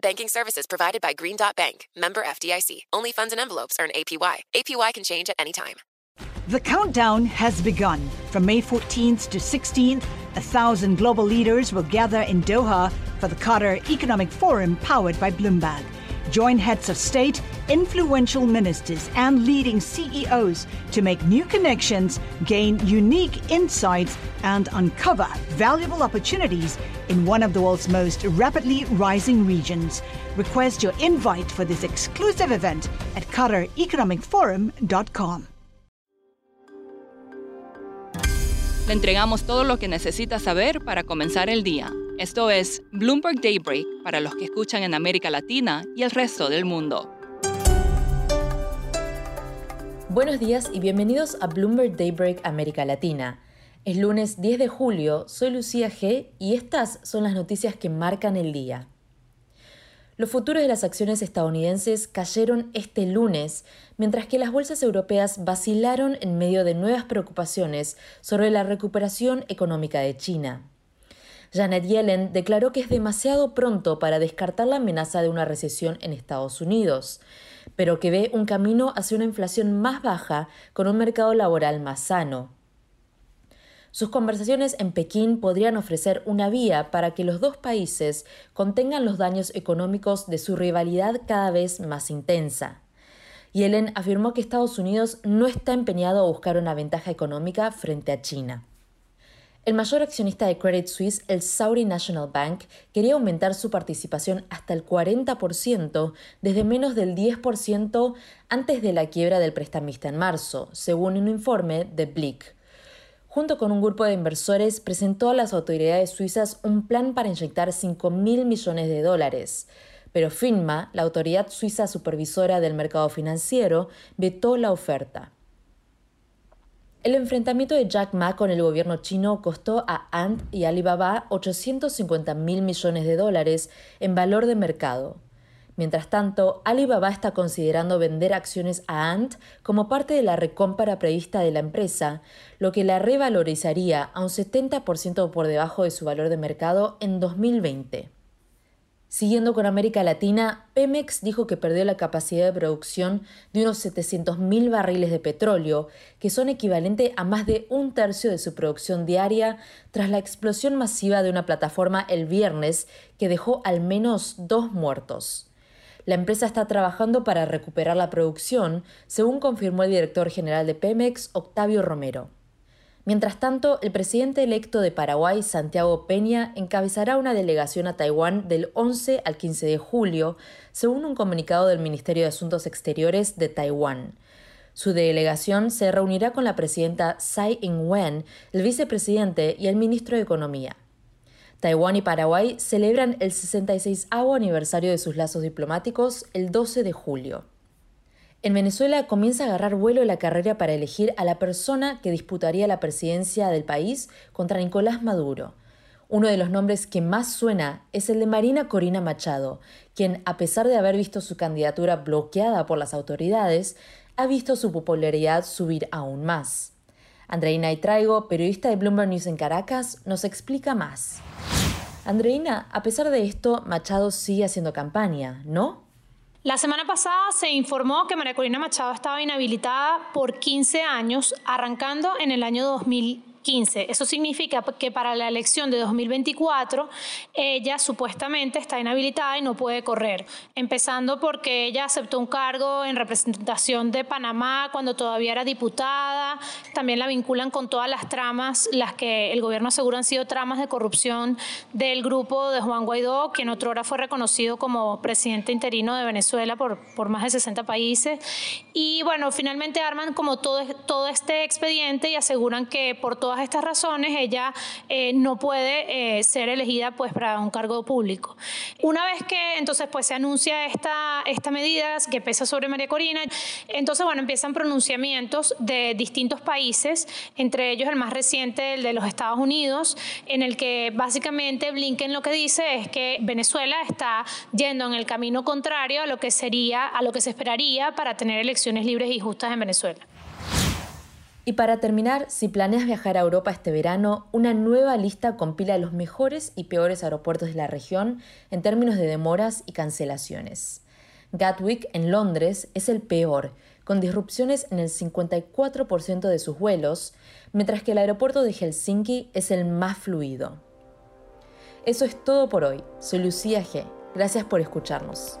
Banking services provided by Green Dot Bank, member FDIC. Only funds and envelopes earn APY. APY can change at any time. The countdown has begun. From May 14th to 16th, a thousand global leaders will gather in Doha for the Qatar Economic Forum powered by Bloomberg. Join heads of state, influential ministers, and leading CEOs to make new connections, gain unique insights, and uncover valuable opportunities in one of the world's most rapidly rising regions. Request your invite for this exclusive event at QatarEconomicForum.com. Le entregamos todo lo que necesita saber para comenzar el día. Esto es Bloomberg Daybreak para los que escuchan en América Latina y el resto del mundo. Buenos días y bienvenidos a Bloomberg Daybreak América Latina. Es lunes 10 de julio, soy Lucía G y estas son las noticias que marcan el día. Los futuros de las acciones estadounidenses cayeron este lunes, mientras que las bolsas europeas vacilaron en medio de nuevas preocupaciones sobre la recuperación económica de China. Janet Yellen declaró que es demasiado pronto para descartar la amenaza de una recesión en Estados Unidos, pero que ve un camino hacia una inflación más baja con un mercado laboral más sano. Sus conversaciones en Pekín podrían ofrecer una vía para que los dos países contengan los daños económicos de su rivalidad cada vez más intensa. Yellen afirmó que Estados Unidos no está empeñado a buscar una ventaja económica frente a China. El mayor accionista de Credit Suisse, el Saudi National Bank, quería aumentar su participación hasta el 40% desde menos del 10% antes de la quiebra del prestamista en marzo, según un informe de Blick junto con un grupo de inversores, presentó a las autoridades suizas un plan para inyectar 5 mil millones de dólares. Pero FINMA, la autoridad suiza supervisora del mercado financiero, vetó la oferta. El enfrentamiento de Jack Ma con el gobierno chino costó a Ant y Alibaba 850 mil millones de dólares en valor de mercado. Mientras tanto, Alibaba está considerando vender acciones a Ant como parte de la recompra prevista de la empresa, lo que la revalorizaría a un 70% por debajo de su valor de mercado en 2020. Siguiendo con América Latina, Pemex dijo que perdió la capacidad de producción de unos 700.000 barriles de petróleo, que son equivalente a más de un tercio de su producción diaria, tras la explosión masiva de una plataforma el viernes que dejó al menos dos muertos. La empresa está trabajando para recuperar la producción, según confirmó el director general de Pemex, Octavio Romero. Mientras tanto, el presidente electo de Paraguay, Santiago Peña, encabezará una delegación a Taiwán del 11 al 15 de julio, según un comunicado del Ministerio de Asuntos Exteriores de Taiwán. Su delegación se reunirá con la presidenta Tsai Ing-wen, el vicepresidente y el ministro de Economía. Taiwán y Paraguay celebran el 66 aniversario de sus lazos diplomáticos el 12 de julio. En Venezuela comienza a agarrar vuelo la carrera para elegir a la persona que disputaría la presidencia del país contra Nicolás Maduro. Uno de los nombres que más suena es el de Marina Corina Machado, quien, a pesar de haber visto su candidatura bloqueada por las autoridades, ha visto su popularidad subir aún más. Andreina Traigo, periodista de Bloomberg News en Caracas, nos explica más. Andreina, a pesar de esto, Machado sigue haciendo campaña, ¿no? La semana pasada se informó que María Corina Machado estaba inhabilitada por 15 años, arrancando en el año 2015 2015. Eso significa que para la elección de 2024 ella supuestamente está inhabilitada y no puede correr, empezando porque ella aceptó un cargo en representación de Panamá cuando todavía era diputada, también la vinculan con todas las tramas, las que el gobierno asegura han sido tramas de corrupción del grupo de Juan Guaidó, quien otrora fue reconocido como presidente interino de Venezuela por, por más de 60 países. Y bueno, finalmente arman como todo, todo este expediente y aseguran que por estas razones ella eh, no puede eh, ser elegida pues para un cargo público. Una vez que entonces pues se anuncia esta, esta medida que pesa sobre María Corina, entonces bueno, empiezan pronunciamientos de distintos países, entre ellos el más reciente, el de los Estados Unidos, en el que básicamente Blinken lo que dice es que Venezuela está yendo en el camino contrario a lo que sería, a lo que se esperaría para tener elecciones libres y justas en Venezuela. Y para terminar, si planeas viajar a Europa este verano, una nueva lista compila los mejores y peores aeropuertos de la región en términos de demoras y cancelaciones. Gatwick, en Londres, es el peor, con disrupciones en el 54% de sus vuelos, mientras que el aeropuerto de Helsinki es el más fluido. Eso es todo por hoy. Soy Lucía G. Gracias por escucharnos.